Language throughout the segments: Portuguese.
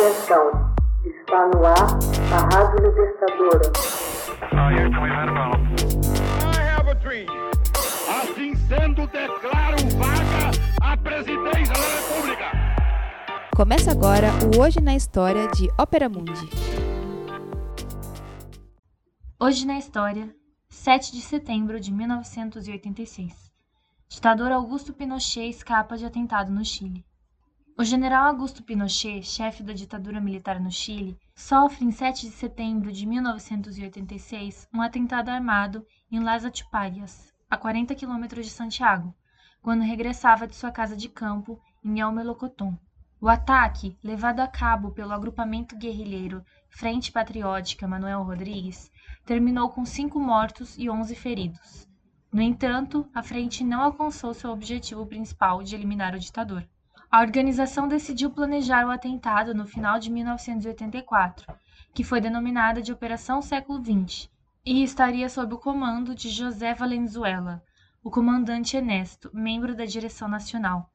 Atenção, está no ar a Rádio Libertadora. Assim sendo, declaro vaga a presidência da República. Começa agora o Hoje na História de Ópera Mundi. Hoje na História, 7 de setembro de 1986. Ditador Augusto Pinochet escapa de atentado no Chile. O general Augusto Pinochet, chefe da ditadura militar no Chile, sofre em 7 de setembro de 1986 um atentado armado em Las Atuparias, a 40 quilômetros de Santiago, quando regressava de sua casa de campo em El Melocotón. O ataque, levado a cabo pelo agrupamento guerrilheiro Frente Patriótica Manuel Rodrigues, terminou com cinco mortos e 11 feridos. No entanto, a frente não alcançou seu objetivo principal de eliminar o ditador. A organização decidiu planejar o atentado no final de 1984, que foi denominada de Operação Século XX, e estaria sob o comando de José Valenzuela, o comandante Ernesto, membro da direção nacional.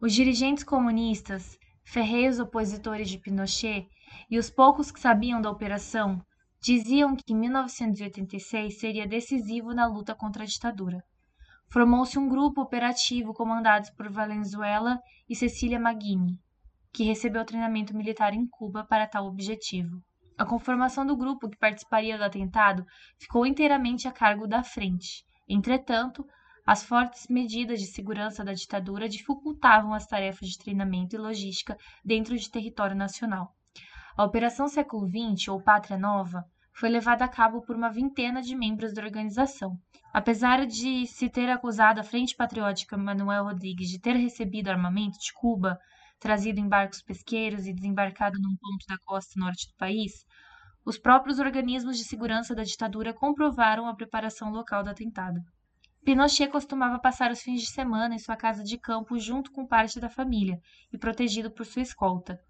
Os dirigentes comunistas, ferreiros opositores de Pinochet e os poucos que sabiam da operação diziam que 1986 seria decisivo na luta contra a ditadura formou-se um grupo operativo comandado por Valenzuela e Cecília Maggini, que recebeu treinamento militar em Cuba para tal objetivo. A conformação do grupo que participaria do atentado ficou inteiramente a cargo da frente. Entretanto, as fortes medidas de segurança da ditadura dificultavam as tarefas de treinamento e logística dentro de território nacional. A Operação Século XX, ou Pátria Nova, foi levada a cabo por uma vintena de membros da organização. Apesar de se ter acusado a Frente Patriótica Manuel Rodrigues de ter recebido armamento de Cuba, trazido em barcos pesqueiros e desembarcado num ponto da costa norte do país, os próprios organismos de segurança da ditadura comprovaram a preparação local do atentado. Pinochet costumava passar os fins de semana em sua casa de campo junto com parte da família e protegido por sua escolta.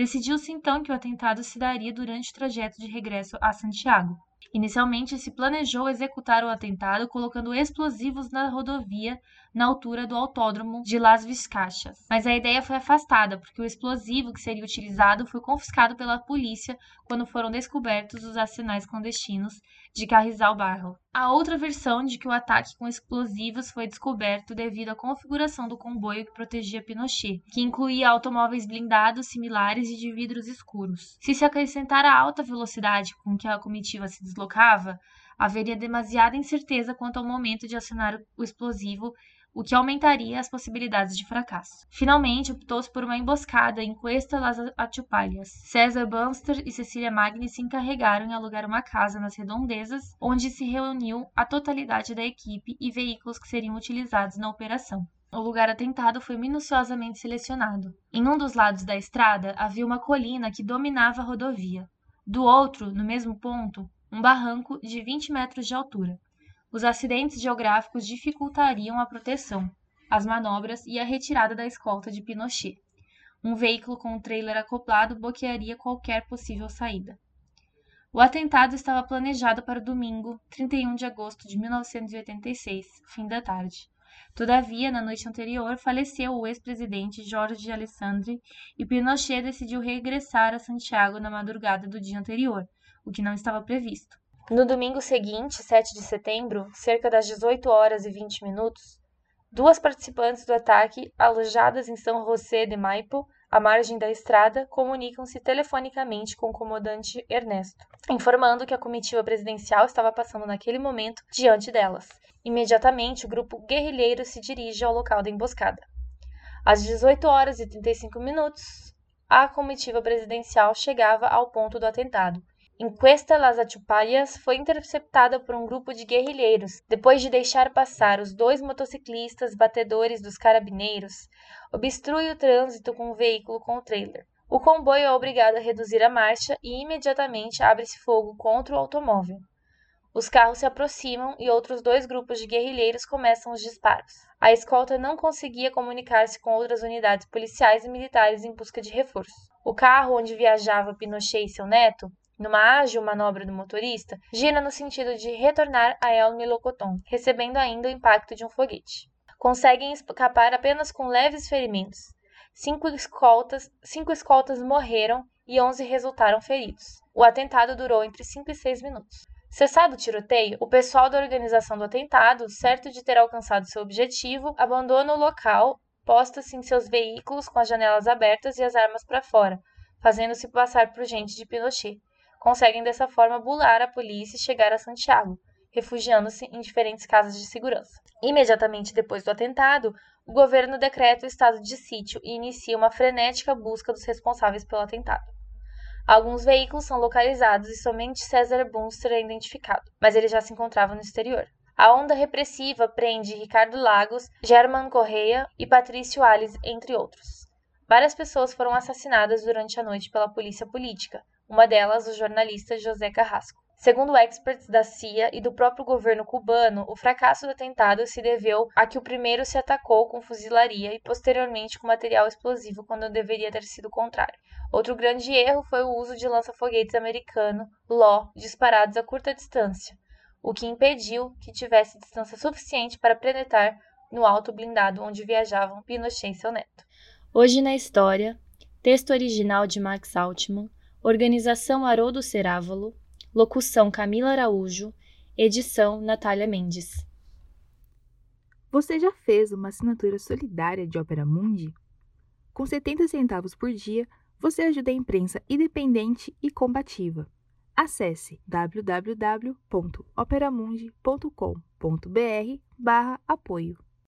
Decidiu-se então que o atentado se daria durante o trajeto de regresso a Santiago. Inicialmente se planejou executar o atentado colocando explosivos na rodovia na altura do autódromo de Las Vizcachas, mas a ideia foi afastada porque o explosivo que seria utilizado foi confiscado pela polícia quando foram descobertos os arsenais clandestinos de Carrizal Barro. A outra versão de que o ataque com explosivos foi descoberto devido à configuração do comboio que protegia Pinochet, que incluía automóveis blindados similares e de vidros escuros. Se se acrescentar a alta velocidade com que a comitiva se deslocava, haveria demasiada incerteza quanto ao momento de acionar o explosivo o que aumentaria as possibilidades de fracasso. Finalmente, optou-se por uma emboscada em Cuesta las Atupalhas. César Bunster e Cecília Magni se encarregaram em alugar uma casa nas redondezas, onde se reuniu a totalidade da equipe e veículos que seriam utilizados na operação. O lugar atentado foi minuciosamente selecionado. Em um dos lados da estrada havia uma colina que dominava a rodovia. Do outro, no mesmo ponto, um barranco de 20 metros de altura. Os acidentes geográficos dificultariam a proteção, as manobras e a retirada da escolta de Pinochet. Um veículo com um trailer acoplado bloquearia qualquer possível saída. O atentado estava planejado para o domingo, 31 de agosto de 1986, fim da tarde. Todavia, na noite anterior, faleceu o ex-presidente Jorge Alessandri e Pinochet decidiu regressar a Santiago na madrugada do dia anterior, o que não estava previsto. No domingo seguinte, 7 de setembro, cerca das 18 horas e 20 minutos, duas participantes do ataque, alojadas em São José de Maipo, à margem da estrada, comunicam-se telefonicamente com o comandante Ernesto, informando que a comitiva presidencial estava passando naquele momento diante delas. Imediatamente, o grupo guerrilheiro se dirige ao local da emboscada. Às 18 horas e 35 minutos, a comitiva presidencial chegava ao ponto do atentado, Encuesta Las Achupalhas foi interceptada por um grupo de guerrilheiros, depois de deixar passar os dois motociclistas batedores dos carabineiros, obstrui o trânsito com um veículo com o trailer. O comboio é obrigado a reduzir a marcha e imediatamente abre-se fogo contra o automóvel. Os carros se aproximam e outros dois grupos de guerrilheiros começam os disparos. A escolta não conseguia comunicar-se com outras unidades policiais e militares em busca de reforço. O carro onde viajava Pinochet e seu neto numa ágil manobra do motorista, gira no sentido de retornar a El Melocoton, recebendo ainda o impacto de um foguete. Conseguem escapar apenas com leves ferimentos. cinco escoltas, cinco escoltas morreram e 11 resultaram feridos. O atentado durou entre 5 e 6 minutos. Cessado o tiroteio, o pessoal da organização do atentado, certo de ter alcançado seu objetivo, abandona o local, posta-se em seus veículos com as janelas abertas e as armas para fora, fazendo-se passar por gente de Pinochet. Conseguem dessa forma bular a polícia e chegar a Santiago, refugiando-se em diferentes casas de segurança. Imediatamente depois do atentado, o governo decreta o estado de sítio e inicia uma frenética busca dos responsáveis pelo atentado. Alguns veículos são localizados e somente César Bunster é identificado, mas ele já se encontrava no exterior. A onda repressiva prende Ricardo Lagos, German Correia e Patrício Alves, entre outros. Várias pessoas foram assassinadas durante a noite pela polícia política, uma delas o jornalista José Carrasco. Segundo experts da CIA e do próprio governo cubano, o fracasso do atentado se deveu a que o primeiro se atacou com fuzilaria e posteriormente com material explosivo quando deveria ter sido o contrário. Outro grande erro foi o uso de lança-foguetes americano LO disparados a curta distância, o que impediu que tivesse distância suficiente para penetrar no alto blindado onde viajavam Pinochet e seu neto. Hoje na história, texto original de Max Altman, organização Haroldo Cerávolo, Locução Camila Araújo. Edição Natália Mendes. Você já fez uma assinatura solidária de Opera Mundi? Com 70 centavos por dia, você ajuda a imprensa independente e combativa. Acesse www.operamundi.com.br/apoio.